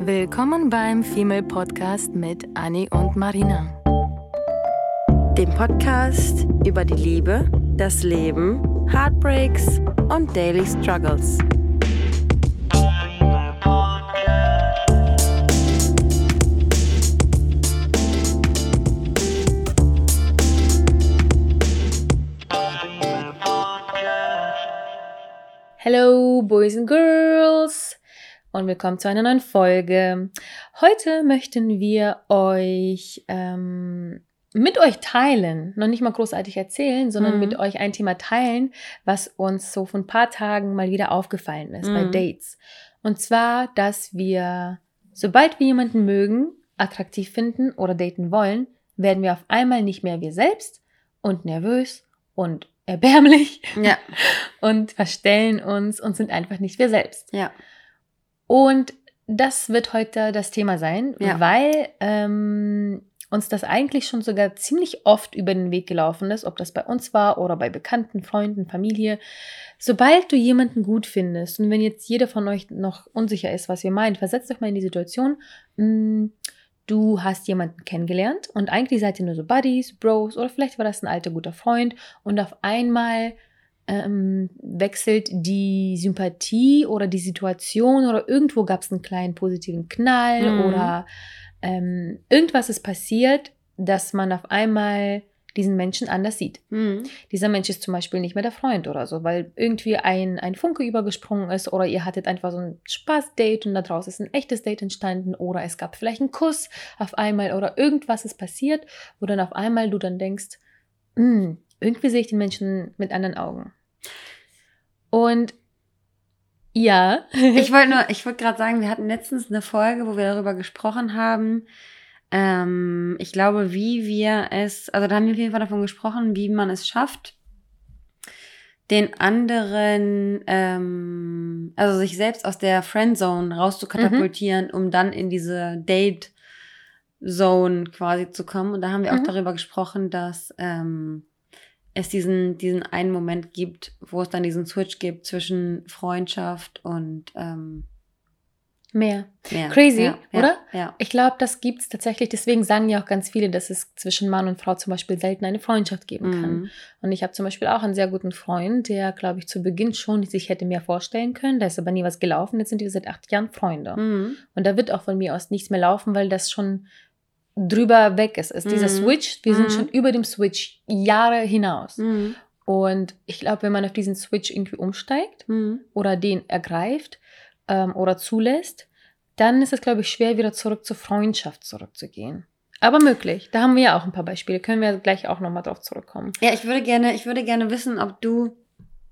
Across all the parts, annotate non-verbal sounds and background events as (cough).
Willkommen beim Female Podcast mit Annie und Marina. Dem Podcast über die Liebe, das Leben, Heartbreaks und Daily Struggles. Hello, Boys and Girls! Und willkommen zu einer neuen Folge. Heute möchten wir euch ähm, mit euch teilen, noch nicht mal großartig erzählen, sondern Mhm. mit euch ein Thema teilen, was uns so vor ein paar Tagen mal wieder aufgefallen ist bei Mhm. Dates. Und zwar, dass wir, sobald wir jemanden mögen, attraktiv finden oder daten wollen, werden wir auf einmal nicht mehr wir selbst und nervös und erbärmlich Ja, (laughs) und verstellen uns und sind einfach nicht wir selbst. ja. Und das wird heute das Thema sein, Ja. weil ähm, uns das eigentlich schon sogar ziemlich oft über den Weg gelaufen ist, ob das bei uns war oder bei Bekannten, Freunden, Familie. Sobald du jemanden gut findest und wenn jetzt jeder von euch noch unsicher ist, was ihr meint, versetzt euch mal in die Situation, mh, du hast jemanden kennengelernt und eigentlich seid ihr nur so Buddies, Bros oder vielleicht war das ein alter guter Freund und auf einmal ähm, wechselt die Sympathie oder die Situation oder irgendwo gab es einen kleinen positiven Knall Mhm. oder ähm, irgendwas ist passiert, dass man auf einmal diesen Menschen anders sieht. Mhm. Dieser Mensch ist zum Beispiel nicht mehr der Freund oder so, weil irgendwie ein, ein Funke übergesprungen ist oder ihr hattet einfach so ein Spaßdate und da draußen ist ein echtes Date entstanden oder es gab vielleicht einen Kuss auf einmal oder irgendwas ist passiert, wo dann auf einmal du dann denkst, "Hm, irgendwie sehe ich den Menschen mit anderen Augen. Und ja, (laughs) Ich wollte nur, ich wollte gerade sagen, wir hatten letztens eine Folge, wo wir darüber gesprochen haben. Ähm, ich glaube, wie wir es, also da haben wir auf jeden Fall davon gesprochen, wie man es schafft, den anderen, ähm, also sich selbst aus der Friendzone rauszukatapultieren, um dann in diese Date Zone quasi zu kommen. Und da haben wir auch Mhm. darüber gesprochen, dass ähm, es diesen, diesen einen Moment gibt, wo es dann diesen Switch gibt zwischen Freundschaft und ähm, mehr. mehr. Crazy, ja, ja, oder? Ja. Ich glaube, das gibt es tatsächlich. Deswegen sagen ja auch ganz viele, dass es zwischen Mann und Frau zum Beispiel selten eine Freundschaft geben kann. Mhm. Und ich habe zum Beispiel auch einen sehr guten Freund, der, glaube ich, zu Beginn schon sich hätte mehr vorstellen können. Da ist aber nie was gelaufen. Jetzt sind wir seit acht Jahren Freunde. Mhm. Und da wird auch von mir aus nichts mehr laufen, weil das schon drüber weg ist. ist Dieser Mhm. Switch, wir sind Mhm. schon über dem Switch Jahre hinaus. Mhm. Und ich glaube, wenn man auf diesen Switch irgendwie umsteigt Mhm. oder den ergreift ähm, oder zulässt, dann ist es, glaube ich, schwer, wieder zurück zur Freundschaft zurückzugehen. Aber möglich. Da haben wir ja auch ein paar Beispiele. Können wir gleich auch nochmal drauf zurückkommen. Ja, ich würde gerne, ich würde gerne wissen, ob du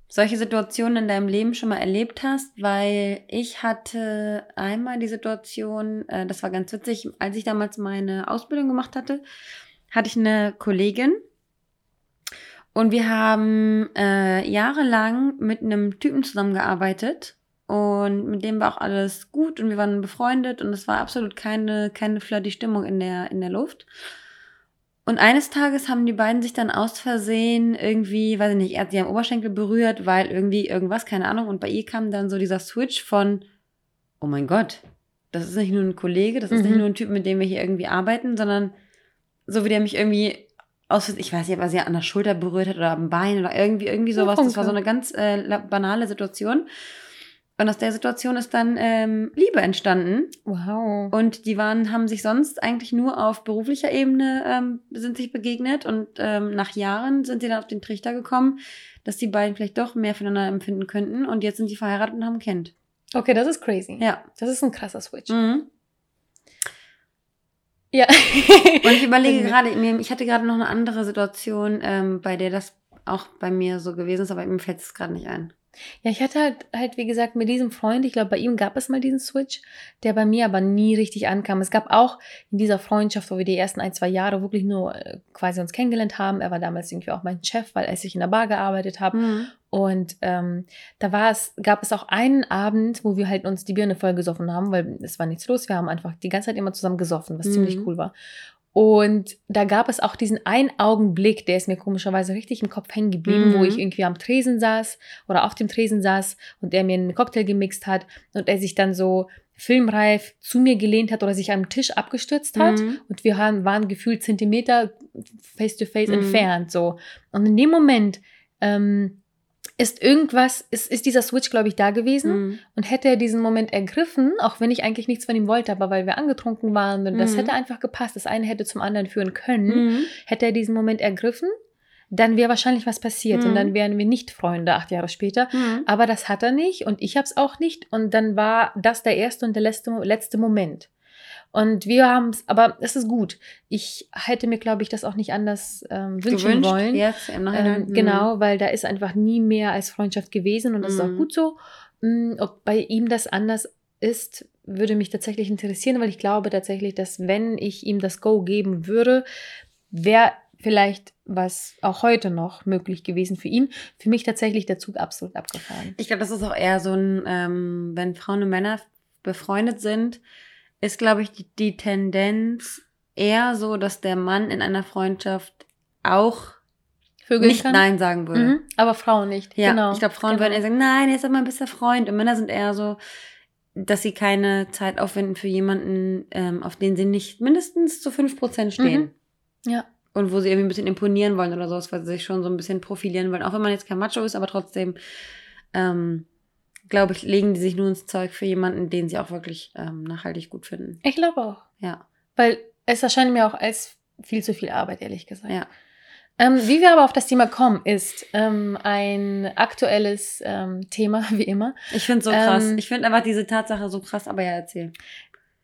solche Situationen in deinem Leben schon mal erlebt hast, weil ich hatte einmal die Situation, äh, das war ganz witzig, als ich damals meine Ausbildung gemacht hatte, hatte ich eine Kollegin und wir haben äh, jahrelang mit einem Typen zusammengearbeitet und mit dem war auch alles gut und wir waren befreundet und es war absolut keine, keine flirty Stimmung in der, in der Luft. Und eines Tages haben die beiden sich dann aus Versehen irgendwie, weiß ich nicht, er hat sie am Oberschenkel berührt, weil irgendwie irgendwas, keine Ahnung. Und bei ihr kam dann so dieser Switch von, oh mein Gott, das ist nicht nur ein Kollege, das ist nicht Mhm. nur ein Typ, mit dem wir hier irgendwie arbeiten, sondern so wie der mich irgendwie aus, ich weiß nicht, er sie an der Schulter berührt hat oder am Bein oder irgendwie, irgendwie sowas. Das war so eine ganz äh, banale Situation. Und aus der Situation ist dann ähm, Liebe entstanden. Wow. Und die waren, haben sich sonst eigentlich nur auf beruflicher Ebene ähm, sind sich begegnet und ähm, nach Jahren sind sie dann auf den Trichter gekommen, dass die beiden vielleicht doch mehr füreinander empfinden könnten und jetzt sind die verheiratet und haben ein Kind. Okay, das ist crazy. Ja. Das ist ein krasser Switch. Mhm. Ja. Und ich überlege (laughs) gerade, ich hatte gerade noch eine andere Situation, ähm, bei der das auch bei mir so gewesen ist, aber mir fällt es gerade nicht ein. Ja, ich hatte halt, halt, wie gesagt, mit diesem Freund, ich glaube, bei ihm gab es mal diesen Switch, der bei mir aber nie richtig ankam. Es gab auch in dieser Freundschaft, wo wir die ersten ein, zwei Jahre wirklich nur äh, quasi uns kennengelernt haben. Er war damals irgendwie auch mein Chef, weil als ich in der Bar gearbeitet habe. Mhm. Und ähm, da war es, gab es auch einen Abend, wo wir halt uns die Birne voll gesoffen haben, weil es war nichts los. Wir haben einfach die ganze Zeit immer zusammen gesoffen, was Mhm. ziemlich cool war. Und da gab es auch diesen einen Augenblick, der ist mir komischerweise richtig im Kopf hängen geblieben, Mhm. wo ich irgendwie am Tresen saß oder auf dem Tresen saß und er mir einen Cocktail gemixt hat und er sich dann so filmreif zu mir gelehnt hat oder sich am Tisch abgestürzt hat. Mhm. Und wir haben, waren gefühlt Zentimeter face to face Mhm. entfernt. So. Und in dem Moment ähm, ist irgendwas, ist, ist dieser Switch, glaube ich, da gewesen. Mhm. Und hätte er diesen Moment ergriffen, auch wenn ich eigentlich nichts von ihm wollte, aber weil wir angetrunken waren und das Mhm. hätte einfach gepasst, das eine hätte zum anderen führen können, Mhm. hätte er diesen Moment ergriffen, dann wäre wahrscheinlich was passiert und Mhm. dann wären wir nicht Freunde acht Jahre später. Mhm. Aber das hat er nicht und ich habe es auch nicht. Und dann war das der erste und der letzte, letzte Moment. Und wir haben es, aber es ist gut. Ich hätte mir, glaube ich, das auch nicht anders ähm, wünschen Gewünscht wollen. Jetzt im Nachhinein. Ähm, Mhm. genau, weil da ist einfach nie mehr als Freundschaft gewesen und das ist auch Mhm. gut so. Mm, Ob bei ihm das anders ist, würde mich tatsächlich interessieren, weil ich glaube tatsächlich, dass wenn ich ihm das Go geben würde, wäre vielleicht was auch heute noch möglich gewesen für ihn. Für mich tatsächlich der Zug absolut abgefahren. Ich glaube, das ist auch eher so ein, ähm, wenn Frauen und Männer befreundet sind, ist, glaube ich, die, die Tendenz eher so, dass der Mann in einer Freundschaft auch Vögeln nicht kann. Nein sagen würde. Mhm, aber Frauen nicht. Ja, genau. ich glaube, Frauen genau. würden eher sagen, nein, er ist doch mein bester Freund. Und Männer sind eher so, dass sie keine Zeit aufwenden für jemanden, ähm, auf den sie nicht mindestens zu 5% stehen. Mhm. Ja. Und wo sie irgendwie ein bisschen imponieren wollen oder sowas, weil sie sich schon so ein bisschen profilieren wollen. Auch wenn man jetzt kein Macho ist, aber trotzdem, ähm, glaube ich, legen die sich nur ins Zeug für jemanden, den sie auch wirklich ähm, nachhaltig gut finden. Ich glaube auch. Ja, Weil es erscheint mir auch als viel zu viel Arbeit, ehrlich gesagt. ja. Ähm, wie wir aber auf das Thema kommen, ist ähm, ein aktuelles ähm, Thema, (laughs) wie immer. Ich finde so krass. Ähm, ich finde einfach diese Tatsache so krass, aber ja, erzähl.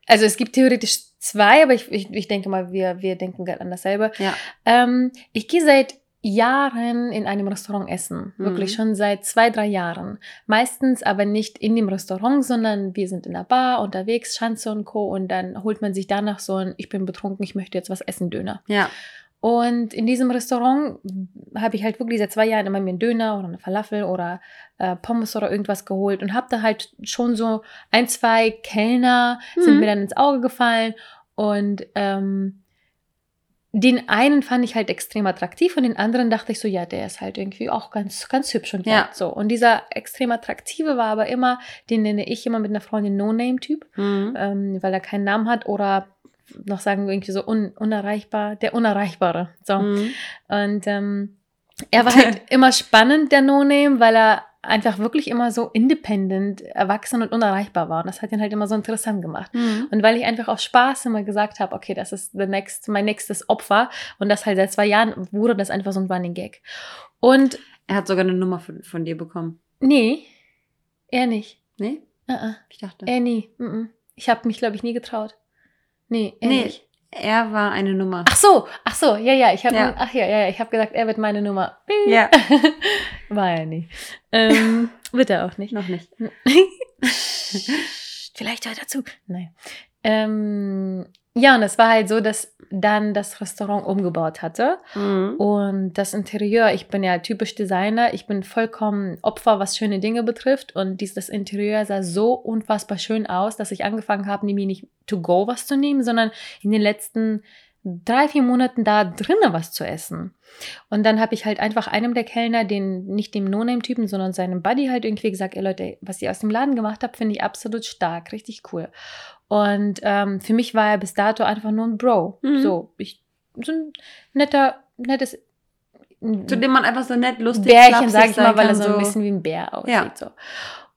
Also es gibt theoretisch zwei, aber ich, ich, ich denke mal, wir, wir denken gerade an dasselbe. Ja. Ähm, ich gehe seit Jahren in einem Restaurant essen. Mhm. Wirklich schon seit zwei, drei Jahren. Meistens aber nicht in dem Restaurant, sondern wir sind in der Bar unterwegs, Schanze und Co. Und dann holt man sich danach so ein, ich bin betrunken, ich möchte jetzt was essen, Döner. Ja. Und in diesem Restaurant habe ich halt wirklich seit zwei Jahren immer mir einen Döner oder eine Falafel oder äh, Pommes oder irgendwas geholt und habe da halt schon so ein, zwei Kellner sind Mhm. mir dann ins Auge gefallen und ähm, den einen fand ich halt extrem attraktiv und den anderen dachte ich so, ja, der ist halt irgendwie auch ganz, ganz hübsch und Ja. so. Und dieser extrem attraktive war aber immer, den nenne ich immer mit einer Freundin No-Name-Typ Mhm. ähm, weil er keinen Namen hat oder noch sagen wir irgendwie so un unerreichbar, der Unerreichbare. So. Mhm. Und ähm, er war halt (laughs) immer spannend, der No-Name, weil er einfach wirklich immer so independent, erwachsen und unerreichbar war. Und das hat ihn halt immer so interessant gemacht. Mhm. Und weil ich einfach aus Spaß immer gesagt habe, okay, das ist the next, mein nächstes Opfer. Und das halt seit zwei Jahren wurde das einfach so ein Running Gag. Und Er hat sogar eine Nummer von, von dir bekommen. nee, er nicht. Nee? Uh -uh. Ich dachte. Er nie. Mm -mm. Ich habe mich, glaube ich, nie getraut. Nee, er nee, nicht. Er war eine Nummer. Ach so, ach so, ja, ja, ich habe, Ja. ach ja, ja, ja, ich habe gesagt, er wird meine Nummer. Ja. (laughs) War er nie. Ähm, (laughs) wird er auch nicht. Noch nicht. (laughs) Vielleicht hört er zu. Nein. Ähm, ja, und es war halt so, dass dann das Restaurant umgebaut hatte. Mhm. Und das Interieur, ich bin ja typisch Designer, ich bin vollkommen Opfer, was schöne Dinge betrifft. Und dies, das Interieur sah so unfassbar schön aus, dass ich angefangen habe, nämlich nicht to go was zu nehmen, sondern in den letzten drei, vier Monaten da drinnen was zu essen. Und dann habe ich halt einfach einem der Kellner, den nicht dem No-Name-Typen, sondern seinem Buddy halt irgendwie gesagt, ey Leute, was ihr aus dem Laden gemacht habt, finde ich absolut stark, richtig cool. Und ähm, für mich war er bis dato einfach nur ein Bro. Mhm. So, ich, so ein netter, nettes Zu dem man einfach so nett, lustig, Bärchen, sag ich mal, weil er kann, so ein bisschen wie ein Bär aussieht. Ja. So.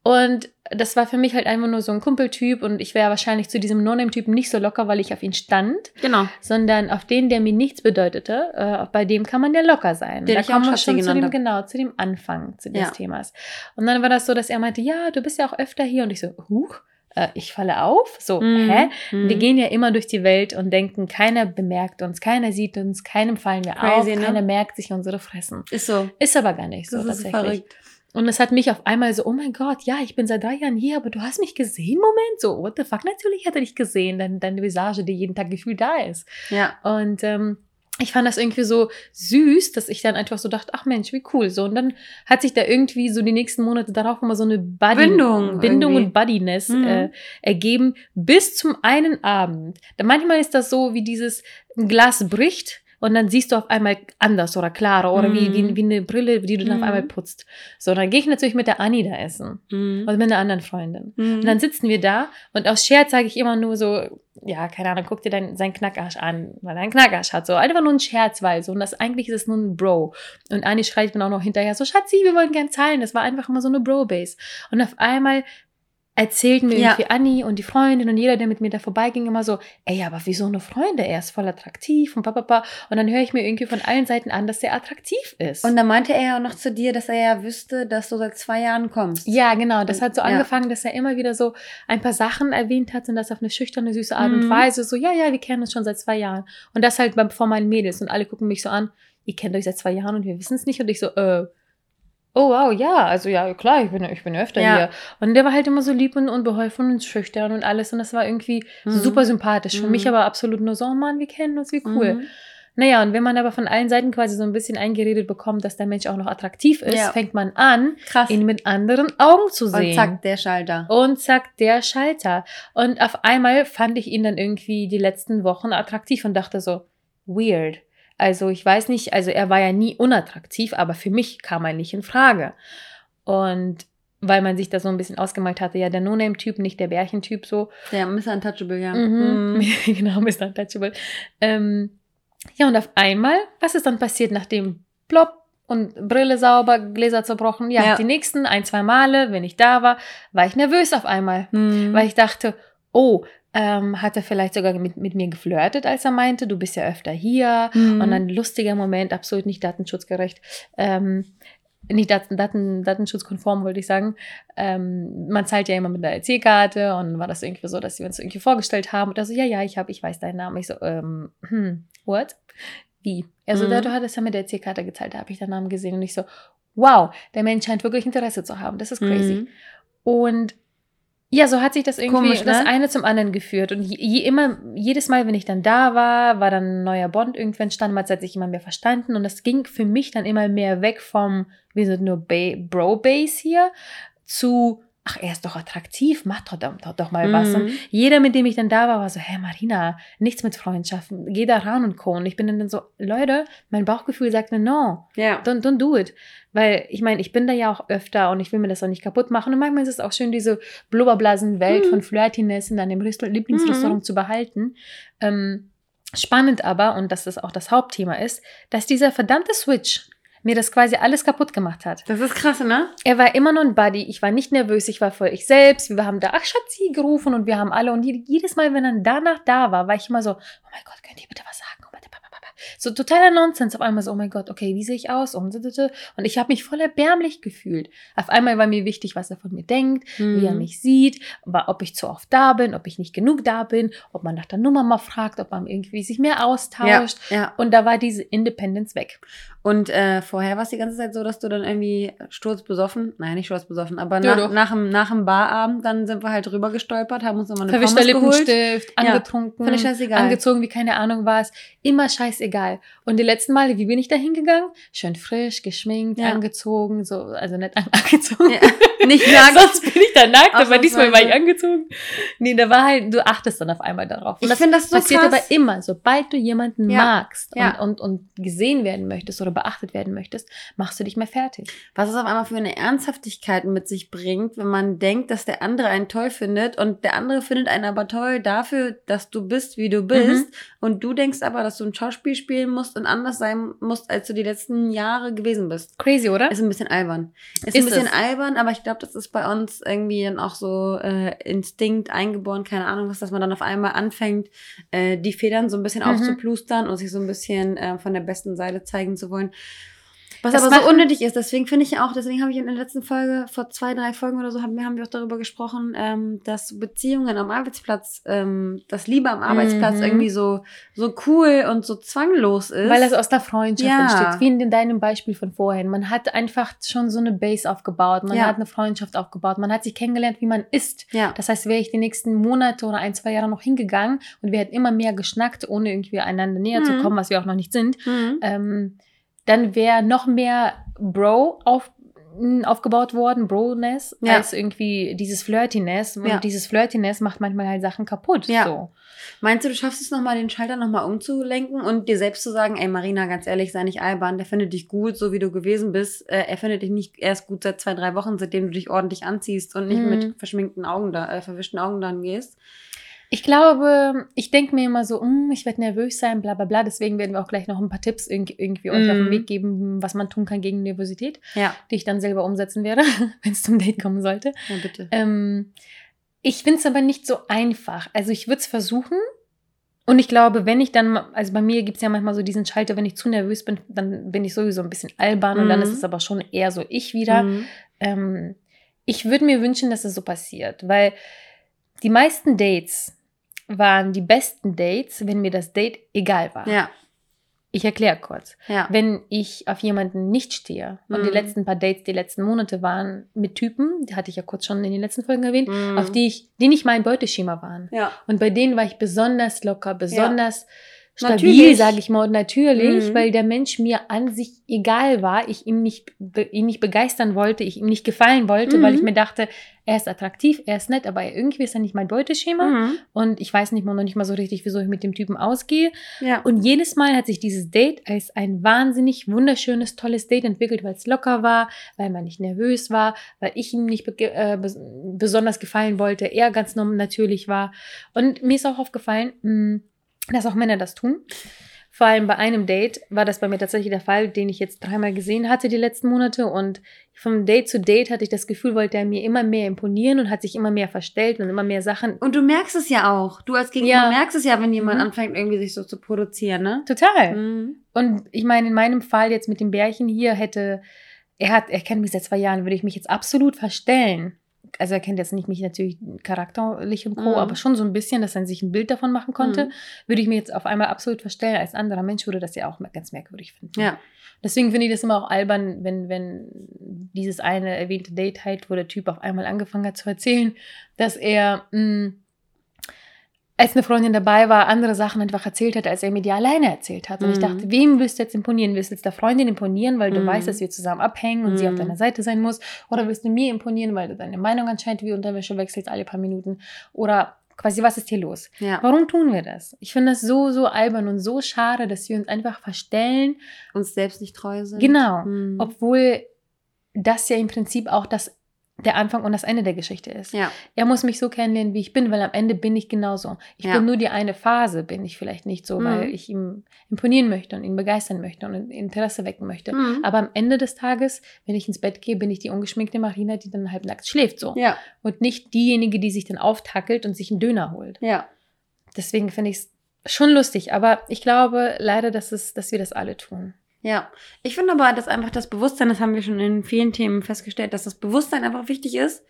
Und das war für mich halt einfach nur so ein Kumpeltyp und ich wäre wahrscheinlich zu diesem No-Name-Typen nicht so locker, weil ich auf ihn stand, Genau. sondern auf den, der mir nichts bedeutete, äh, bei dem kann man ja locker sein. Den da kommen wir schon zu dem, genau, zu dem Anfang zu des Ja. Themas. Und dann war das so, dass er meinte, ja, du bist ja auch öfter hier und ich so, huch, äh, ich falle auf? So, Mhm. hä? Mhm. Wir gehen ja immer durch die Welt und denken, keiner bemerkt uns, keiner sieht uns, keinem fallen wir Crazy, auf, ne? keiner merkt sich unsere Fressen. Ist so. Ist aber gar nicht so das ist tatsächlich. verrückt. Und es hat mich auf einmal so, oh mein Gott, ja, ich bin seit drei Jahren hier, aber du hast mich gesehen, Moment. So, what the fuck, natürlich hat er dich gesehen, dein, deine Visage, die jeden Tag gefühlt da ist. Ja. Und ähm, ich fand das irgendwie so süß, dass ich dann einfach so dachte, ach Mensch, wie cool. So, und dann hat sich da irgendwie so die nächsten Monate darauf immer so eine Buddy, Bindung Bindung irgendwie. und Buddiness Mhm. äh, ergeben, bis zum einen Abend. Da manchmal ist das so, wie dieses Glas bricht und dann siehst du auf einmal anders oder klarer oder wie, Mhm. wie, wie eine Brille, die du dann Mhm. auf einmal putzt. So, dann gehe ich natürlich mit der Anni da essen. Mhm. Oder mit einer anderen Freundin. Mhm. Und dann sitzen wir da und aus Scherz sage ich immer nur so, ja, keine Ahnung, guck dir dein, seinen Knackarsch an, weil er einen Knackarsch hat. So einfach nur ein Scherz, weil so. Und das eigentlich ist es nur ein Bro. Und Anni schreit dann auch noch hinterher so, Schatzi, wir wollen gern zahlen. Das war einfach immer so eine Bro-Base. Und auf einmal erzählten mir Ja. irgendwie Anni und die Freundin und jeder, der mit mir da vorbeiging, immer so, ey, aber wieso eine Freunde? Er ist voll attraktiv und papapa. Und dann höre ich mir irgendwie von allen Seiten an, dass er attraktiv ist. Und dann meinte er ja auch noch zu dir, dass er ja wüsste, dass du seit zwei Jahren kommst. Ja, genau. Das hat so Ja. angefangen, dass er immer wieder so ein paar Sachen erwähnt hat und das auf eine schüchterne, süße Art und Mhm. Weise. So, ja, ja, wir kennen uns schon seit zwei Jahren. Und das halt beim- vor meinen Mädels. Und alle gucken mich so an, ihr kennt euch seit zwei Jahren und wir wissen es nicht. Und ich so, äh, oh wow, ja, also ja, klar, ich bin, ich bin öfter Ja. hier. Und der war halt immer so lieb und unbeholfen und schüchtern und alles. Und das war irgendwie Mhm. super sympathisch. Für Mhm. mich aber absolut nur so, oh Mann, wir kennen uns, wie cool. Mhm. Naja, und wenn man aber von allen Seiten quasi so ein bisschen eingeredet bekommt, dass der Mensch auch noch attraktiv ist, Ja. fängt man an, Krass. ihn mit anderen Augen zu sehen. Und zack, der Schalter. Und zack, der Schalter. Und auf einmal fand ich ihn dann irgendwie die letzten Wochen attraktiv und dachte so, weird. Also ich weiß nicht, also er war ja nie unattraktiv, aber für mich kam er nicht in Frage. Und weil man sich da so ein bisschen ausgemalt hatte, ja, der No-Name-Typ, nicht der Bärchentyp so. Der Mr. Untouchable, ja. Mhm. Mhm. (laughs) genau, Mr. Untouchable. Ähm, ja, und auf einmal, was ist dann passiert, nachdem plopp und Brille sauber, Gläser zerbrochen? Ja, Ja. die nächsten ein, zwei Male, wenn ich da war, war ich nervös auf einmal. Mhm. Weil ich dachte, oh, ähm, hat er vielleicht sogar mit, mit mir geflirtet, als er meinte, du bist ja öfter hier. Mhm. Und ein lustiger Moment, absolut nicht datenschutzgerecht. Ähm, nicht Daten, Daten, datenschutzkonform, wollte ich sagen. Ähm, man zahlt ja immer mit der EC-Karte und war das irgendwie so, dass sie uns irgendwie vorgestellt haben. Und er so, ja, ja, ich habe, ich weiß deinen Namen. Ich so, ähm, hm, what? Wie? Also, Mhm. da, du hattest ja mit der EC-Karte gezahlt, da habe ich deinen Namen gesehen. Und ich so, wow, der Mensch scheint wirklich Interesse zu haben. Das ist crazy. Mhm. Und ja, so hat sich das irgendwie Komisch, ne? das eine zum anderen geführt. Und je, je immer, jedes Mal, wenn ich dann da war, war dann ein neuer Bond irgendwann entstanden, man hat sich immer mehr verstanden. Und das ging für mich dann immer mehr weg vom, wir sind nur ba Bro-Base hier, zu, ach, er ist doch attraktiv, mach doch, doch, doch mal was. Und Mhm. jeder, mit dem ich dann da war, war so, hä, Marina, nichts mit Freundschaften, geh da ran und Co. Und ich bin dann so, Leute, mein Bauchgefühl sagt mir, no, Ja. don't, don't do it. Weil ich meine, ich bin da ja auch öfter und ich will mir das auch nicht kaputt machen. Und manchmal ist es auch schön, diese Blubberblasen-Welt Mhm. von Flirtiness in deinem Restaur- Lieblingsrestaurant zu behalten. Ähm, spannend aber, und dass das auch das Hauptthema ist, dass dieser verdammte Switch mir das quasi alles kaputt gemacht hat. Das ist krass, ne? Er war immer nur ein Buddy. Ich war nicht nervös, ich war voll ich selbst. Wir haben da, ach Schatzi, gerufen und wir haben alle. Und je- jedes Mal, wenn er danach da war, war ich immer so, oh mein Gott, könnt ihr bitte was sagen? So totaler Nonsens. Auf einmal so, oh mein Gott, okay, wie sehe ich aus? Und, und ich habe mich voll erbärmlich gefühlt. Auf einmal war mir wichtig, was er von mir denkt, wie er Mhm. mich sieht, ob ich zu oft da bin, ob ich nicht genug da bin, ob man nach der Nummer mal fragt, ob man irgendwie sich mehr Ja, austauscht. ja. Und da war diese Independence weg. Und äh, vorher war es die ganze Zeit so, dass du dann irgendwie sturzbesoffen, nein, nicht sturzbesoffen, aber Ja, nach, nach, dem, nach dem Barabend, dann sind wir halt rüber gestolpert, haben uns nochmal eine Verwischter Pommes geholt. Lippenstift, Ja, angetrunken. Völlig scheißegal. angezogen, wie keine Ahnung was. Immer scheißegal. Und die letzten Male, wie bin ich da hingegangen? Schön frisch, geschminkt, Ja. angezogen, so, also nicht an, (laughs) angezogen. Ja, nicht nackt. (laughs) Sonst bin ich da nackt, aber diesmal war ich angezogen. Nee, da war halt, du achtest dann auf einmal darauf. Und Ich das finde das so passiert krass. aber immer, sobald du jemanden Ja. magst. Und, und, und gesehen werden möchtest oder beachtet werden möchtest, machst du dich mehr fertig. Was es auf einmal für eine Ernsthaftigkeit mit sich bringt, wenn man denkt, dass der andere einen toll findet und der andere findet einen aber toll dafür, dass du bist, wie du bist. Und du denkst aber, dass du ein Schauspiel spielen musst und anders sein musst, als du die letzten Jahre gewesen bist. Crazy, oder? Ist ein bisschen albern. Ist, Ist ein bisschen es. albern, aber ich glaube, das ist bei uns irgendwie dann auch so äh, Instinkt eingeboren, keine Ahnung was, dass man dann auf einmal anfängt, äh, die Federn so ein bisschen Mhm. aufzuplustern und sich so ein bisschen äh, von der besten Seite zeigen zu wollen. Was Das aber so unnötig ist. Deswegen finde ich auch, deswegen habe ich in der letzten Folge, vor zwei, drei Folgen oder so, haben, haben wir auch darüber gesprochen, ähm, dass Beziehungen am Arbeitsplatz, ähm, dass Liebe am Arbeitsplatz Mhm. irgendwie so, so cool und so zwanglos ist. Weil es aus der Freundschaft Ja. entsteht, wie in deinem Beispiel von vorhin. Man hat einfach schon so eine Base aufgebaut, man Ja. hat eine Freundschaft aufgebaut, man hat sich kennengelernt, wie man ist. ja. Das heißt, wäre ich die nächsten Monate oder ein, zwei Jahre noch hingegangen und wir hätten immer mehr geschnackt, ohne irgendwie einander näher zu Mhm. kommen, was wir auch noch nicht sind, Mhm. ähm, dann wäre noch mehr Bro auf, aufgebaut worden, Broness, Ja. als irgendwie dieses Flirtiness. Und Ja. dieses Flirtiness macht manchmal halt Sachen kaputt. Ja. So. Meinst du, du schaffst es nochmal, den Schalter nochmal umzulenken und dir selbst zu sagen, ey Marina, ganz ehrlich, sei nicht albern, der findet dich gut, so wie du gewesen bist. Äh, er findet dich nicht erst gut seit zwei, drei Wochen, seitdem du dich ordentlich anziehst und nicht Mhm. mit verschminkten Augen da, äh, verwischten Augen dann gehst. Ich glaube, ich denke mir immer so, "Mm, ich werde nervös sein, bla bla bla. Deswegen werden wir auch gleich noch ein paar Tipps irgendwie, euch auf den Mhm. Weg geben, was man tun kann gegen Nervosität, Ja, die ich dann selber umsetzen werde, (laughs) wenn es zum Date kommen sollte. ja bitte. Ähm, ich finde es aber nicht so einfach. Also ich würde es versuchen. Und ich glaube, wenn ich dann, also bei mir gibt es ja manchmal so diesen Schalter, wenn ich zu nervös bin, dann bin ich sowieso ein bisschen albern und dann Mhm. ist es aber schon eher so ich wieder. Mhm. Ähm, ich würde mir wünschen, dass es so passiert, weil die meisten Dates waren die besten Dates, wenn mir das Date egal war. Ja, Ich erkläre kurz. ja. Wenn ich auf jemanden nicht stehe und die Mhm. letzten paar Dates, die letzten Monate waren mit Typen, die hatte ich ja kurz schon in den letzten Folgen erwähnt, Mhm. auf die ich, die nicht mein Beuteschema waren. Ja. Und bei denen war ich besonders locker, besonders stabil, sage ich mal, und natürlich, Mhm. weil der Mensch mir an sich egal war, ich ihm nicht, be, ihn nicht begeistern wollte, ich ihm nicht gefallen wollte, Mhm. weil ich mir dachte, er ist attraktiv, er ist nett, aber irgendwie ist er nicht mein Beuteschema. Mhm. Und ich weiß nicht mal noch nicht mal so richtig, wieso ich mit dem Typen ausgehe. Ja. Und jedes Mal hat sich dieses Date als ein wahnsinnig wunderschönes, tolles Date entwickelt, weil es locker war, weil man nicht nervös war, weil ich ihm nicht bege- äh, bes besonders gefallen wollte, er ganz natürlich war. Und mir ist auch aufgefallen, mh, dass auch Männer das tun. Vor allem bei einem Date war das bei mir tatsächlich der Fall, den ich jetzt dreimal gesehen hatte die letzten Monate. Und vom Date zu Date hatte ich das Gefühl, wollte er mir immer mehr imponieren und hat sich immer mehr verstellt und immer mehr Sachen. Und du merkst es ja auch. Du als Gegenüber Ja. merkst es ja, wenn jemand Mhm. anfängt, irgendwie sich so zu produzieren, ne? Total. Mhm. Und ich meine, in meinem Fall jetzt mit dem Bärchen hier hätte, er hat, er kennt mich seit zwei Jahren, würde ich mich jetzt absolut verstellen. Also er kennt jetzt nicht mich natürlich charakterlich und Co., Mhm. aber schon so ein bisschen, dass er sich ein Bild davon machen konnte, Mhm. würde ich mir jetzt auf einmal absolut verstellen. Als anderer Mensch würde das ja auch ganz merkwürdig finden. Ja. Deswegen finde ich das immer auch albern, wenn, wenn dieses eine erwähnte Date halt, wo der Typ auf einmal angefangen hat zu erzählen, dass er, mh, als eine Freundin dabei war, andere Sachen einfach erzählt hat, als er mir die alleine erzählt hat. Und ich Mhm. dachte, wem willst du jetzt imponieren? Willst du jetzt der Freundin imponieren, weil du Mhm. weißt, dass wir zusammen abhängen und sie auf Mhm. deiner Seite sein muss? Oder willst du mir imponieren, weil du deine Meinung anscheinend wie Unterwäsche wechselst alle paar Minuten? Oder quasi, was ist hier los? Ja. Warum tun wir das? Ich finde das so, so albern und so schade, dass wir uns einfach verstellen, Uns selbst nicht treu sind. Genau. Mhm. obwohl das ja im Prinzip auch das der Anfang und das Ende der Geschichte ist. Ja. Er muss mich so kennenlernen, wie ich bin, weil am Ende bin ich genauso. Ich Ja. bin nur die eine Phase, bin ich vielleicht nicht so, Mhm. weil ich ihm imponieren möchte und ihn begeistern möchte und Interesse wecken möchte. Mhm. Aber am Ende des Tages, wenn ich ins Bett gehe, bin ich die ungeschminkte Marina, die dann halbnackt schläft so. Ja. Und nicht diejenige, die sich dann auftackelt und sich einen Döner holt. Ja. Deswegen finde ich es schon lustig, aber ich glaube leider, dass, es, dass wir das alle tun. Ja, ich finde aber, dass einfach das Bewusstsein, das haben wir schon in vielen Themen festgestellt, dass das Bewusstsein einfach wichtig ist,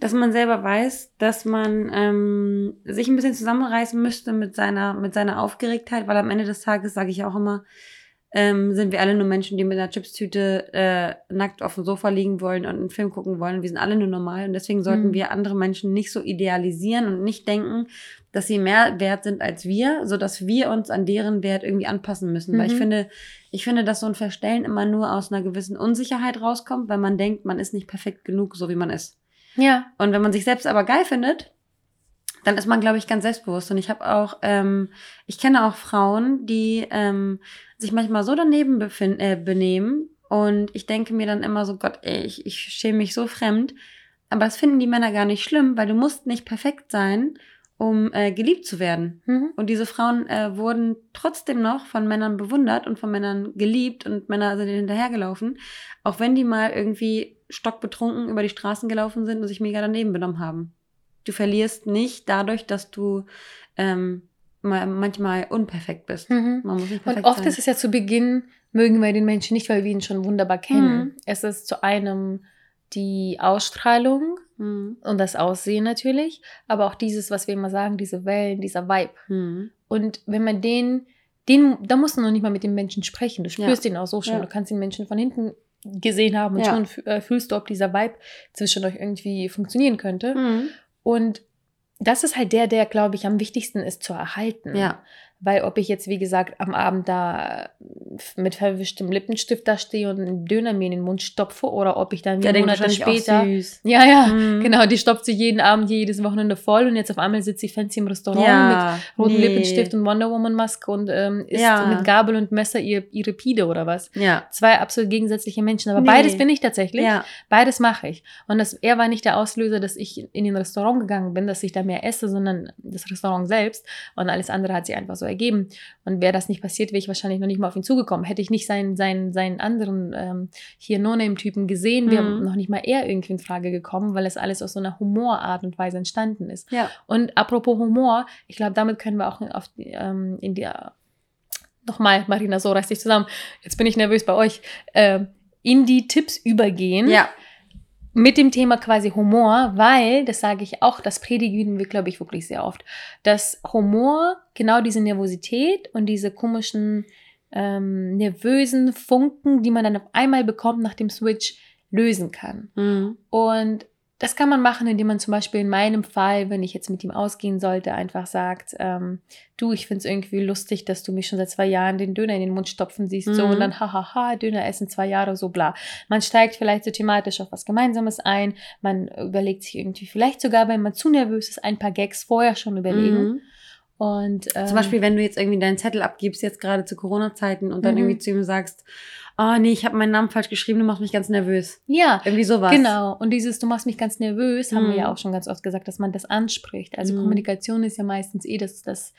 dass man selber weiß, dass man ähm, sich ein bisschen zusammenreißen müsste mit seiner, mit seiner Aufgeregtheit, weil am Ende des Tages, sage ich auch immer, ähm, sind wir alle nur Menschen, die mit einer Chipstüte äh, nackt auf dem Sofa liegen wollen und einen Film gucken wollen. Wir sind alle nur normal und deswegen sollten Mhm. wir andere Menschen nicht so idealisieren und nicht denken, dass sie mehr wert sind als wir, so dass wir uns an deren Wert irgendwie anpassen müssen. Weil ich Mhm. finde, ich finde, dass so ein Verstellen immer nur aus einer gewissen Unsicherheit rauskommt, weil man denkt, man ist nicht perfekt genug, so wie man ist. Ja. Und wenn man sich selbst aber geil findet, dann ist man, glaube ich, ganz selbstbewusst. Und ich habe auch, ähm, ich kenne auch Frauen, die ähm, sich manchmal so daneben befin- äh, benehmen. Und ich denke mir dann immer so, Gott, ey, ich, ich schäme mich so fremd. Aber das finden die Männer gar nicht schlimm, weil du musst nicht perfekt sein, um äh, geliebt zu werden. Mhm. Und diese Frauen äh, wurden trotzdem noch von Männern bewundert und von Männern geliebt und Männer sind ihnen hinterhergelaufen, auch wenn die mal irgendwie stockbetrunken über die Straßen gelaufen sind und sich mega daneben benommen haben. Du verlierst nicht dadurch, dass du ähm, ma- manchmal unperfekt bist. Mhm. Man muss nicht Und perfekt oft sein. ist es ja zu Beginn mögen wir den Menschen nicht, weil wir ihn schon wunderbar kennen. Mhm. Es ist zu einem die Ausstrahlung Mhm. und das Aussehen natürlich, aber auch dieses, was wir immer sagen, diese Wellen, dieser Vibe. Mhm. Und wenn man den, den, da musst du noch nicht mal mit dem Menschen sprechen. Du spürst ihn auch so schon. Ja. Du kannst den Menschen von hinten gesehen haben und Ja. schon äh, fühlst du, ob dieser Vibe zwischen euch irgendwie funktionieren könnte. Mhm. Und das ist halt der, der, glaube ich, am wichtigsten ist zu erhalten. Ja. Weil ob ich jetzt, wie gesagt, am Abend da mit verwischtem Lippenstift da stehe und einen Döner mir in den Mund stopfe oder ob ich dann denkt Monate später. Ja, ja, Mhm. genau. Die stopft sie jeden Abend, jedes Wochenende voll und jetzt auf einmal sitzt sie fancy im Restaurant Ja, mit rotem nee. Lippenstift und Wonder Woman Maske und ähm, isst Ja. mit Gabel und Messer ihr, ihre Pide oder was. Ja. Zwei absolut gegensätzliche Menschen. Aber Nee. beides bin ich tatsächlich. Ja. Beides mache ich. Und das, er war nicht der Auslöser, dass ich in den Restaurant gegangen bin, dass ich da mehr esse, sondern das Restaurant selbst. Und alles andere hat sich einfach so ergeben. Und wäre das nicht passiert, wäre ich wahrscheinlich noch nicht mal auf ihn zugekommen. Hätte ich nicht seinen, seinen, seinen anderen ähm, hier No-Name-Typen gesehen, wäre Mhm. noch nicht mal er irgendwie in Frage gekommen, weil es alles aus so einer Humorart und Weise entstanden ist. Ja. Und apropos Humor, ich glaube, damit können wir auch auf, ähm, in die nochmal, Marina, so reiß dich zusammen. Jetzt bin ich nervös bei euch. Ähm, in die Tipps übergehen Ja. Mit dem Thema quasi Humor, weil, das sage ich auch, das predigen wir, glaube ich, wirklich sehr oft, dass Humor genau diese Nervosität und diese komischen, ähm, nervösen Funken, die man dann auf einmal bekommt nach dem Switch, lösen kann. Mhm. Und das kann man machen, indem man zum Beispiel in meinem Fall, wenn ich jetzt mit ihm ausgehen sollte, einfach sagt, ähm, du, ich finde es irgendwie lustig, dass du mich schon seit zwei Jahren den Döner in den Mund stopfen siehst, so Mhm. und dann hahaha, Döner essen zwei Jahre, so bla. Man steigt vielleicht so thematisch auf was Gemeinsames ein, man überlegt sich irgendwie vielleicht sogar, wenn man zu nervös ist, ein paar Gags vorher schon überlegen. Mhm. Und ähm, Zum Beispiel, wenn du jetzt irgendwie deinen Zettel abgibst, jetzt gerade zu Corona-Zeiten und dann Mhm. irgendwie zu ihm sagst, oh nee, ich habe meinen Namen falsch geschrieben, du machst mich ganz nervös. ja, Irgendwie sowas. Genau. Und dieses, du machst mich ganz nervös, haben wir Mhm. ja auch schon ganz oft gesagt, dass man das anspricht. Also Mhm. Kommunikation ist ja meistens eh das, das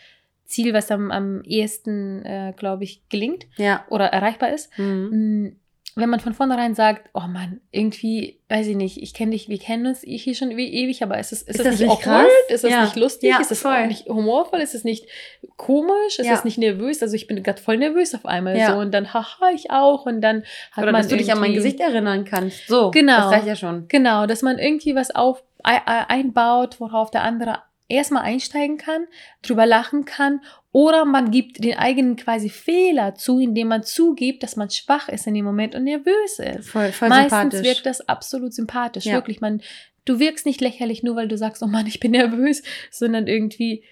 Ziel, was am, am ehesten, äh, glaube ich, gelingt Ja. oder erreichbar ist. Mhm. Wenn man von vornherein sagt, oh Mann, irgendwie, weiß ich nicht, ich kenne dich, wir kennen uns hier schon wie ewig, aber ist es, ist Ist es das nicht awkward? krass? Ist es Ja. nicht lustig? Ja, ist es voll. nicht humorvoll? Ist es nicht komisch? Ist Ja. es nicht nervös? Also ich bin gerade voll nervös auf einmal so und dann, haha, ich auch und dann hat Oder man dass du dich an mein Gesicht erinnern kannst. So, Genau. das reicht ja schon. Genau, dass man irgendwie was auf, ei- ei- einbaut, worauf der andere erstmal einsteigen kann, drüber lachen kann oder man gibt den eigenen quasi Fehler zu, indem man zugibt, dass man schwach ist in dem Moment und nervös ist. Voll, voll Meistens wirkt das absolut sympathisch, Ja. wirklich. Man, du wirkst nicht lächerlich nur, weil du sagst, oh Mann, ich bin nervös, sondern irgendwie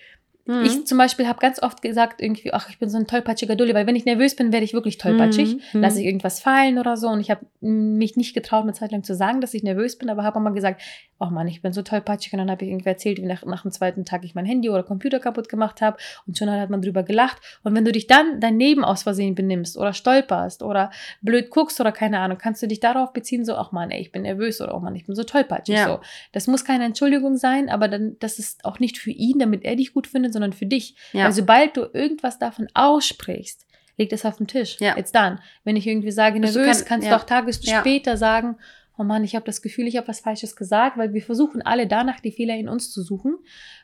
Mhm. ich zum Beispiel habe ganz oft gesagt, irgendwie, ach, ich bin so ein tollpatschiger Dulli, weil wenn ich nervös bin, werde ich wirklich tollpatschig. Mhm, mhm. Lasse ich irgendwas fallen oder so. Und ich habe mich nicht getraut, eine Zeit lang zu sagen, dass ich nervös bin, aber habe auch mal gesagt, oh Mann, ich bin so tollpatschig. Und dann habe ich irgendwie erzählt, wie nach, nach dem zweiten Tag ich mein Handy oder Computer kaputt gemacht habe. Und schon hat man drüber gelacht. Und wenn du dich dann daneben aus Versehen benimmst oder stolperst oder blöd guckst oder keine Ahnung, kannst du dich darauf beziehen, so, ach Mann, ey, ich bin nervös oder oh Mann, ich bin so tollpatschig. Ja. So. Das muss keine Entschuldigung sein, aber dann, das ist auch nicht für ihn, damit er dich gut findet, sondern für dich. ja. Weil sobald du irgendwas davon aussprichst, liegt es auf dem Tisch. Ja. Jetzt dann. Wenn ich irgendwie sage, nervös, kann- kannst ja. du auch Tages Ja. später sagen, oh Mann, ich habe das Gefühl, ich habe was Falsches gesagt, weil wir versuchen alle danach die Fehler in uns zu suchen.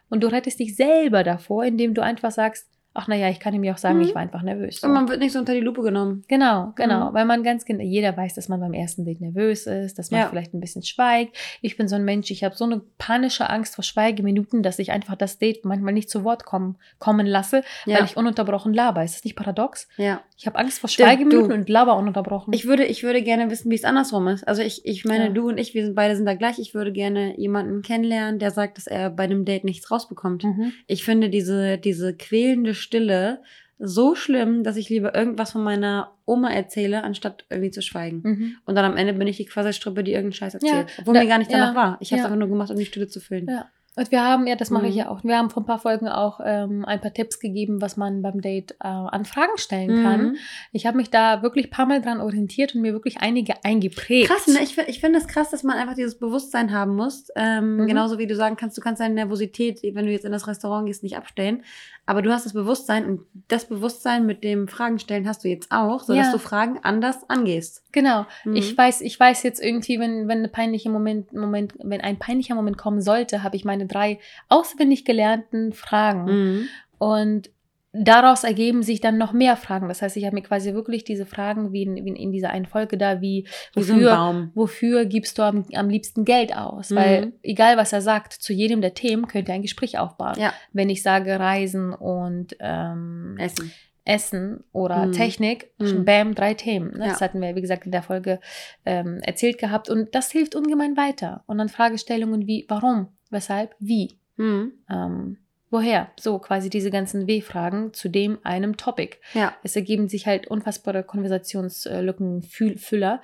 Und du rettest dich selber davor, indem du einfach sagst, ach naja, ich kann ihm ja auch sagen, Mhm. ich war einfach nervös. So. Und man wird nicht so unter die Lupe genommen. Genau, genau. Mhm. Weil man ganz genau, jeder weiß, dass man beim ersten Date nervös ist, dass man Ja. vielleicht ein bisschen schweigt. Ich bin so ein Mensch, ich habe so eine panische Angst vor Schweigeminuten, dass ich einfach das Date manchmal nicht zu Wort kommen, kommen lasse, Ja. weil ich ununterbrochen laber. Ist das nicht paradox? ja. Ich habe Angst vor Schweigeminuten du. und laber ununterbrochen. Ich würde, ich würde gerne wissen, wie es andersrum ist. Also ich, ich meine, Ja. du und ich, wir sind beide sind da gleich. Ich würde gerne jemanden kennenlernen, der sagt, dass er bei einem Date nichts rausbekommt. mhm. Ich finde diese, diese quälende Stille so schlimm, dass ich lieber irgendwas von meiner Oma erzähle, anstatt irgendwie zu schweigen. Mhm. Und dann am Ende bin ich die Quasselstrippe, die irgendeinen Scheiß Ja, erzählt. Obwohl da- mir gar nicht danach ja, war. Ich habe es ja. einfach nur gemacht, um die Stille zu füllen. Ja. Und wir haben, ja, das mache ich Mhm. ja auch. Wir haben vor ein paar Folgen auch ähm, ein paar Tipps gegeben, was man beim Date äh, an Fragen stellen kann. Mhm. Ich habe mich da wirklich ein paar Mal dran orientiert und mir wirklich einige eingeprägt. Krass, ne? Ich, ich finde es krass, dass man einfach dieses Bewusstsein haben muss. Ähm, Mhm. Genauso wie du sagen kannst, du kannst deine Nervosität, wenn du jetzt in das Restaurant gehst, nicht abstellen. Aber du hast das Bewusstsein und das Bewusstsein mit dem Fragen stellen hast du jetzt auch, sodass Ja. du Fragen anders angehst. Genau. Mhm. Ich weiß, ich weiß jetzt irgendwie, wenn, wenn, eine peinliche Moment, Moment, wenn ein peinlicher Moment kommen sollte, habe ich meine drei auswendig gelernten Fragen. Mhm. Und daraus ergeben sich dann noch mehr Fragen. Das heißt, ich habe mir quasi wirklich diese Fragen wie in, wie in dieser einen Folge da, wie wofür, wofür gibst du am, am liebsten Geld aus? Mhm. Weil egal was er sagt, zu jedem der Themen könnt ihr ein Gespräch aufbauen. Ja, Wenn ich sage Reisen und ähm, Essen. Essen oder Mhm. Technik, Mhm. bam, drei Themen. Ne? Das Ja. hatten wir, wie gesagt, in der Folge ähm, erzählt gehabt. Und das hilft ungemein weiter. Und dann Fragestellungen wie, warum, weshalb, wie, Mhm. ähm, woher? So quasi diese ganzen W-Fragen zu dem einem Topic. Ja. Es ergeben sich halt unfassbare Konversationslückenfüller.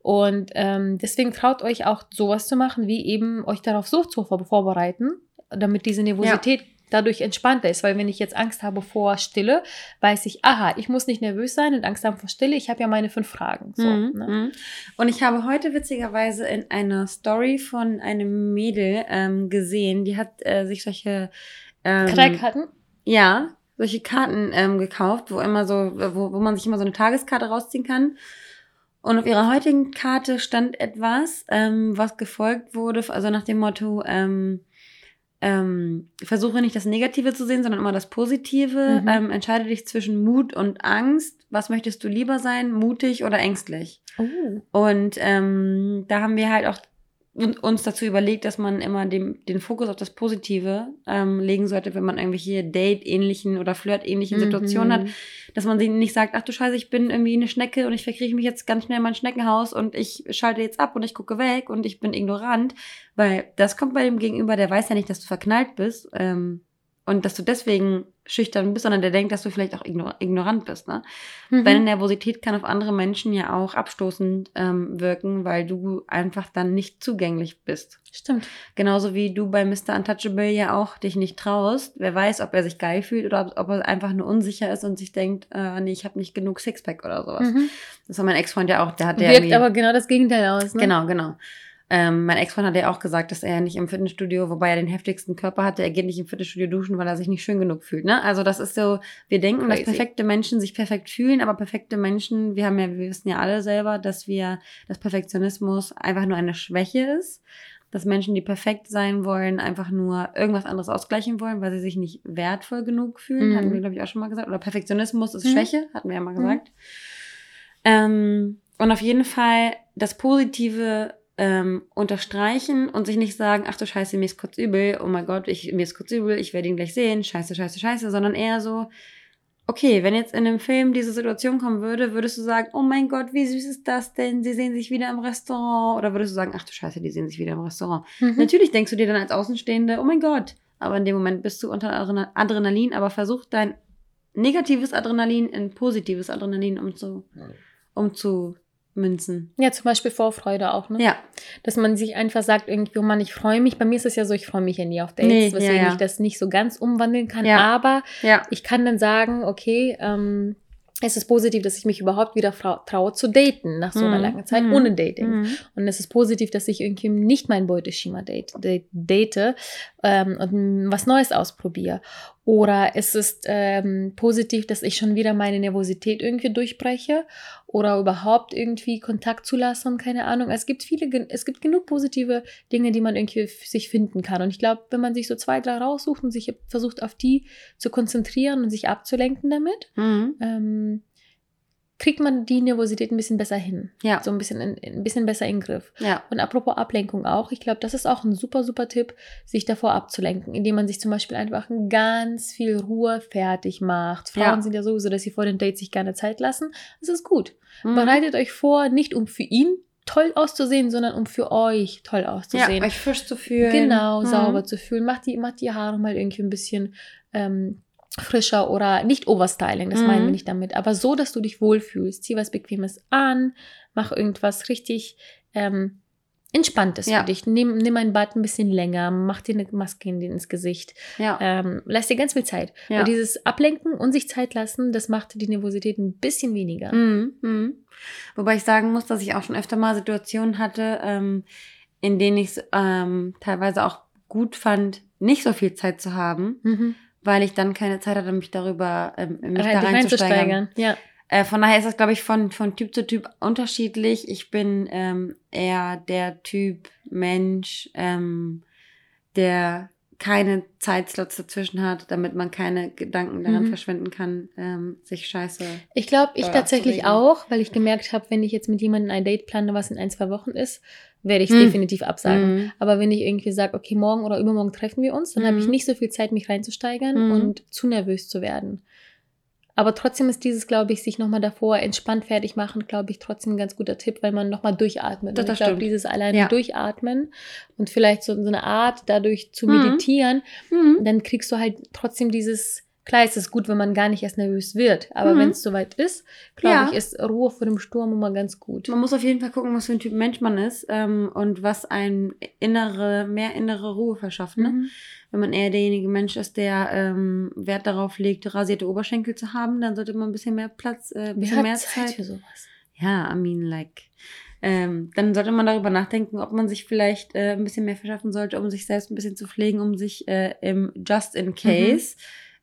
Und ähm, deswegen traut euch auch sowas zu machen, wie eben euch darauf so zu vor vorbereiten, damit diese Nervosität dadurch entspannter ist. Weil wenn ich jetzt Angst habe vor Stille, weiß ich, aha, ich muss nicht nervös sein und Angst haben vor Stille. Ich habe ja meine fünf Fragen. So, Mhm, ne? mhm. Und ich habe heute witzigerweise in einer Story von einem Mädel ähm, gesehen, die hat äh, sich solche ähm, Kreikarten? Ja, solche Karten ähm, gekauft, wo immer so, wo, wo man sich immer so eine Tageskarte rausziehen kann. Und auf ihrer heutigen Karte stand etwas, ähm, was gefolgt wurde, also nach dem Motto, ähm, ähm, versuche nicht das Negative zu sehen, sondern immer das Positive. Mhm. Ähm, entscheide dich zwischen Mut und Angst. Was möchtest du lieber sein, mutig oder ängstlich? Oh. Und ähm, da haben wir halt auch uns dazu überlegt, dass man immer dem, den Fokus auf das Positive ähm, legen sollte, wenn man irgendwelche Date-ähnlichen oder Flirt-ähnlichen Situationen hat, Mhm. dass man sich nicht sagt, ach du Scheiße, ich bin irgendwie eine Schnecke und ich verkrieche mich jetzt ganz schnell in mein Schneckenhaus und ich schalte jetzt ab und ich gucke weg und ich bin ignorant, weil das kommt bei dem Gegenüber, der weiß ja nicht, dass du verknallt bist ähm, und dass du deswegen schüchtern bist, sondern der denkt, dass du vielleicht auch ignor ignorant bist. Ne? Mhm. Deine Nervosität kann auf andere Menschen ja auch abstoßend ähm, wirken, weil du einfach dann nicht zugänglich bist. Stimmt. Genauso wie du bei Mr. Untouchable ja auch dich nicht traust. Wer weiß, ob er sich geil fühlt oder ob, er einfach nur unsicher ist und sich denkt, äh, nee, ich habe nicht genug Sixpack oder sowas. Mhm. Das war mein Ex-Freund ja auch. Der hat ja Wirkt aber genau das Gegenteil aus. Ne? Genau, genau. Ähm, mein Ex-Freund hat ja auch gesagt, dass er nicht im Fitnessstudio, wobei er den heftigsten Körper hatte, er geht nicht im Fitnessstudio duschen, weil er sich nicht schön genug fühlt. Ne? Also das ist so, wir denken, dass Crazy. perfekte Menschen sich perfekt fühlen, aber perfekte Menschen, wir haben ja, wir wissen ja alle selber, dass wir, dass Perfektionismus einfach nur eine Schwäche ist. Dass Menschen, die perfekt sein wollen, einfach nur irgendwas anderes ausgleichen wollen, weil sie sich nicht wertvoll genug fühlen. Mhm. Hatten wir, glaube ich, auch schon mal gesagt. Oder Perfektionismus ist Mhm. Schwäche, hatten wir ja mal Mhm. gesagt. Ähm, und auf jeden Fall das Positive ähm, unterstreichen und sich nicht sagen, ach du Scheiße, mir ist kurz übel, oh mein Gott, ich, mir ist kurz übel, ich werde ihn gleich sehen, scheiße, scheiße, scheiße, sondern eher so, okay, wenn jetzt in einem Film diese Situation kommen würde, würdest du sagen, oh mein Gott, wie süß ist das denn, sie sehen sich wieder im Restaurant, oder würdest du sagen, ach du Scheiße, die sehen sich wieder im Restaurant. Mhm. Natürlich denkst du dir dann als Außenstehende, oh mein Gott, aber in dem Moment bist du unter Adrena- Adrenalin, aber versuch dein negatives Adrenalin in positives Adrenalin umzu, umzumünzen. Ja, zum Beispiel Vorfreude auch, ne? Ja, Dass man sich einfach sagt, irgendwie, oh Mann, ich freue mich. Bei mir ist es ja so, ich freue mich ja nie auf Dates, Nee, weswegen ja, ja. ich das nicht so ganz umwandeln kann. Ja. Aber ich kann dann sagen, okay, ähm, es ist positiv, dass ich mich überhaupt wieder traue zu daten nach so einer Mhm. langen Zeit Mhm. ohne Dating. Mhm. Und es ist positiv, dass ich irgendwie nicht mein Beuteschema date, date, date ähm, und was Neues ausprobiere. Oder es ist ähm, positiv, dass ich schon wieder meine Nervosität irgendwie durchbreche oder überhaupt irgendwie Kontakt zulasse und keine Ahnung. Es gibt viele, es gibt genug positive Dinge, die man irgendwie f- sich finden kann. Und ich glaube, wenn man sich so zwei, drei raussucht und sich versucht, auf die zu konzentrieren und sich abzulenken damit, Mhm. ähm, kriegt man die Nervosität ein bisschen besser hin. Ja, So ein bisschen, in, ein bisschen besser in den Griff. ja, Und apropos Ablenkung auch, ich glaube, das ist auch ein super, super Tipp, sich davor abzulenken, indem man sich zum Beispiel einfach ganz viel Ruhe fertig macht. Frauen Ja. sind ja sowieso, dass sie vor den Dates sich gerne Zeit lassen. Das ist gut. Mhm. Bereitet euch vor, nicht um für ihn toll auszusehen, sondern um für euch toll ja, auszusehen. euch frisch zu fühlen. Genau, Mhm. sauber zu fühlen. Macht die, macht die Haare mal irgendwie ein bisschen ähm, frischer oder nicht Overstyling, das Mhm. meinen wir nicht damit, aber so, dass du dich wohlfühlst. Zieh was Bequemes an, mach irgendwas richtig ähm, Entspanntes Ja. für dich. Nimm, nimm ein Bad ein bisschen länger, mach dir eine Maske in, ins Gesicht. Ja, Ähm, lass dir ganz viel Zeit. ja. Und dieses Ablenken und sich Zeit lassen, das macht die Nervosität ein bisschen weniger. Mhm. Mhm. Wobei ich sagen muss, dass ich auch schon öfter mal Situationen hatte, ähm, in denen ich es ähm, teilweise auch gut fand, nicht so viel Zeit zu haben, Mhm. Weil ich dann keine Zeit hatte, mich darüber, ähm, mich Rein, da reinzusteigern. Ja. Äh, von daher ist das, glaube ich, von, von Typ zu Typ unterschiedlich. Ich bin ähm, eher der Typ Mensch, ähm, der keine Zeitslots dazwischen hat, damit man keine Gedanken daran Mhm. verschwenden kann, ähm, sich scheiße. Ich glaube, ich tatsächlich auch, weil ich gemerkt habe, wenn ich jetzt mit jemandem ein Date plane, was in ein, zwei Wochen ist, werde ich es Mhm. definitiv absagen. Mhm. Aber wenn ich irgendwie sage, okay, morgen oder übermorgen treffen wir uns, dann habe ich Mhm. nicht so viel Zeit, mich reinzusteigern Mhm. und zu nervös zu werden. Aber trotzdem ist dieses, glaube ich, sich nochmal davor entspannt fertig machen, glaube ich, trotzdem ein ganz guter Tipp, weil man nochmal durchatmet. Das- das ich glaube, dieses alleine Ja. durchatmen und vielleicht so, so eine Art dadurch zu Mhm. meditieren, Mhm. dann kriegst du halt trotzdem dieses, klar ist es gut, wenn man gar nicht erst nervös wird, aber Mhm. wenn es soweit ist, glaube Ja. ich, ist Ruhe vor dem Sturm immer ganz gut. Man muss auf jeden Fall gucken, was für ein Typ Mensch man ist ähm, und was ein innere, mehr innere Ruhe verschafft. Ne? Mhm. Wenn man eher derjenige Mensch ist, der ähm, Wert darauf legt, rasierte Oberschenkel zu haben, dann sollte man ein bisschen mehr Platz, äh, ein bisschen mehr Zeit Zeit. für sowas? Ja, I mean, like. Ähm, dann sollte man darüber nachdenken, ob man sich vielleicht äh, ein bisschen mehr verschaffen sollte, um sich selbst ein bisschen zu pflegen, um sich äh, im Just in Case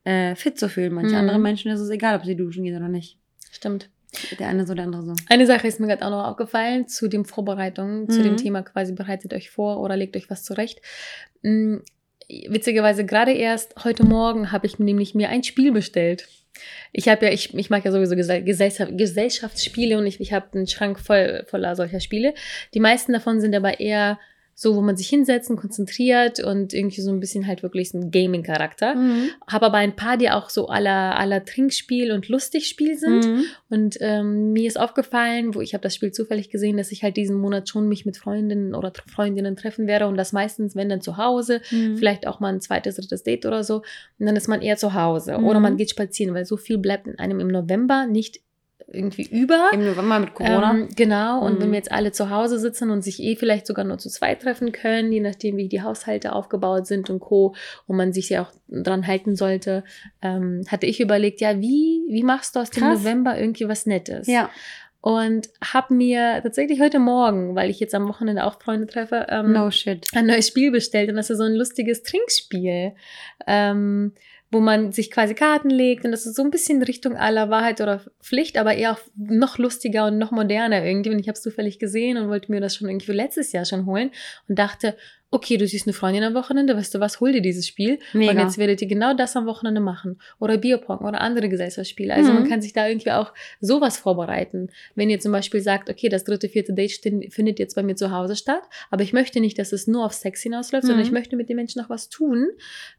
äh, fit zu fühlen. Manche Mhm. andere Menschen ist es egal, ob sie duschen gehen oder nicht. Stimmt. Der eine so, der andere so. Eine Sache ist mir gerade auch noch aufgefallen zu dem Vorbereitungen, zu dem Mhm. Thema quasi bereitet euch vor oder legt euch was zurecht. Witzigerweise gerade erst heute Morgen habe ich nämlich mir ein Spiel bestellt. Ich habe ja, ich, ich mag ja sowieso Gesell Gesellschaft, Gesellschaftsspiele und ich, ich habe einen Schrank voll voller solcher Spiele. Die meisten davon sind aber eher so, wo man sich hinsetzen, konzentriert und irgendwie so ein bisschen halt wirklich so ein Gaming-Charakter. Mhm. Habe aber ein paar, die auch so aller aller Trinkspiel und Lustigspiel sind. Mhm. Und ähm, mir ist aufgefallen, wo ich habe das Spiel zufällig gesehen, dass ich halt diesen Monat schon mich mit Freundinnen oder Freundinnen treffen werde und das meistens, wenn dann zu Hause, Mhm. vielleicht auch mal ein zweites, drittes Date oder so. Und dann ist man eher zu Hause Mhm. oder man geht spazieren, weil so viel bleibt in einem im November nicht irgendwie über. Im November mit Corona. Ähm, genau, und Mhm. wenn wir jetzt alle zu Hause sitzen und sich eh vielleicht sogar nur zu zweit treffen können, je nachdem, wie die Haushalte aufgebaut sind und Co. und man sich ja auch dran halten sollte, ähm, hatte ich überlegt, ja, wie, wie machst du aus dem Krass. November irgendwie was Nettes? ja. Und habe mir tatsächlich heute Morgen, weil ich jetzt am Wochenende auch Freunde treffe, ähm, No ein neues Spiel bestellt und das ist so ein lustiges Trinkspiel, ähm, wo man sich quasi Karten legt und das ist so ein bisschen Richtung aller Wahrheit oder Pflicht, aber eher auch noch lustiger und noch moderner irgendwie. Und ich habe es zufällig gesehen und wollte mir das schon irgendwie letztes Jahr schon holen und dachte, okay, du siehst eine Freundin am Wochenende, weißt du was, hol dir dieses Spiel Mega. und jetzt werdet ihr genau das am Wochenende machen. Oder Bierpong oder andere Gesellschaftsspiele. Also man Mhm. kann sich da irgendwie auch sowas vorbereiten. Wenn ihr zum Beispiel sagt, okay, das dritte, vierte Date findet jetzt bei mir zu Hause statt, aber ich möchte nicht, dass es nur auf Sex hinausläuft, sondern Mhm. ich möchte mit den Menschen noch was tun.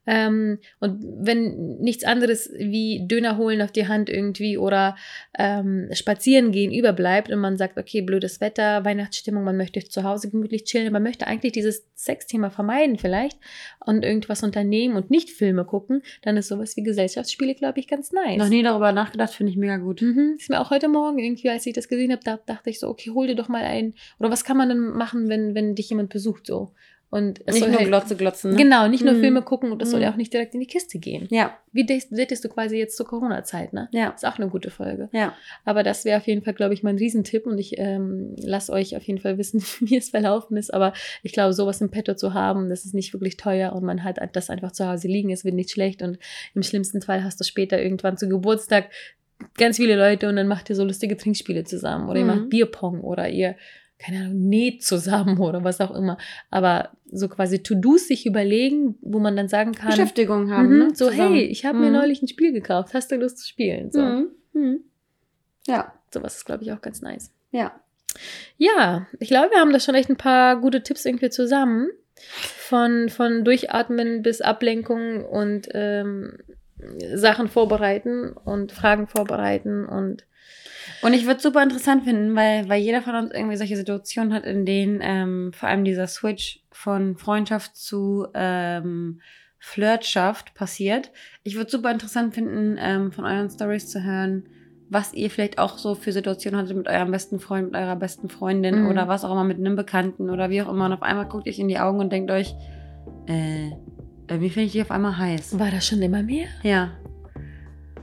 Ähm, und wenn nichts anderes wie Döner holen auf die Hand irgendwie oder ähm, spazieren gehen überbleibt und man sagt, okay, blödes Wetter, Weihnachtsstimmung, man möchte zu Hause gemütlich chillen, man möchte eigentlich dieses Sexthema vermeiden vielleicht und irgendwas unternehmen und nicht Filme gucken, dann ist sowas wie Gesellschaftsspiele, glaube ich, ganz nice. Noch nie darüber nachgedacht, finde ich mega gut. Mhm. Ist mir auch heute Morgen irgendwie, als ich das gesehen habe, da dachte ich so, okay, hol dir doch mal ein. Oder was kann man denn machen, wenn, wenn dich jemand besucht so? Und es Nicht nur halt, Glotze glotzen. Ne? Genau, nicht nur Mhm. Filme gucken und das soll Mhm. ja auch nicht direkt in die Kiste gehen. Ja, Wie datest du quasi jetzt zur Corona-Zeit, ne? ja, Ist auch eine gute Folge. ja. Aber das wäre auf jeden Fall, glaube ich, mein Riesentipp und ich ähm, lasse euch auf jeden Fall wissen, (laughs) wie es verlaufen ist. Aber ich glaube, sowas im Petto zu haben, das ist nicht wirklich teuer und man hat das einfach zu Hause liegen, es wird nicht schlecht und im schlimmsten Fall hast du später irgendwann zu Geburtstag ganz viele Leute und dann macht ihr so lustige Trinkspiele zusammen oder ihr Mhm. macht Bierpong oder ihr, keine Ahnung, näht zusammen (laughs) oder was auch immer. Aber so quasi To-Dos sich überlegen, wo man dann sagen kann, Beschäftigung haben. mhm, ne? so, Zusammen. hey, ich habe mir Mhm. neulich ein Spiel gekauft, hast du Lust zu spielen? So. Mhm. Mhm. Ja, Sowas ist, glaube ich, auch ganz nice. ja. Ja, ich glaube, wir haben da schon echt ein paar gute Tipps irgendwie zusammen. Von, von Durchatmen bis Ablenkung und ähm, Sachen vorbereiten und Fragen vorbereiten und Und ich würde es super interessant finden, weil, weil jeder von uns irgendwie solche Situationen hat, in denen ähm, vor allem dieser Switch von Freundschaft zu ähm, Flirtschaft passiert. Ich würde super interessant finden, ähm, von euren Stories zu hören, was ihr vielleicht auch so für Situationen hattet mit eurem besten Freund, mit eurer besten Freundin Mhm. oder was auch immer mit einem Bekannten oder wie auch immer. Und auf einmal guckt ihr euch in die Augen und denkt euch, äh, irgendwie finde ich die auf einmal heiß. war das schon immer mehr? Ja.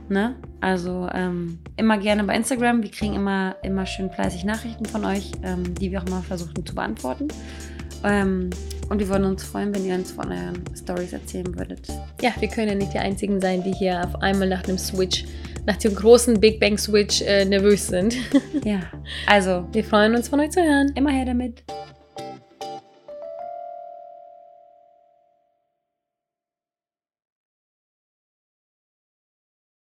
Ne? Also ähm, immer gerne bei Instagram. Wir kriegen immer, immer schön fleißig Nachrichten von euch, ähm, die wir auch mal versuchen zu beantworten. Ähm, und wir würden uns freuen, wenn ihr uns von euren Stories erzählen würdet. Ja, wir können ja nicht die Einzigen sein, die hier auf einmal nach dem Switch, nach dem großen Big Bang Switch äh, nervös sind. (laughs) Ja. Also, Wir freuen uns von euch zu hören. immer her damit.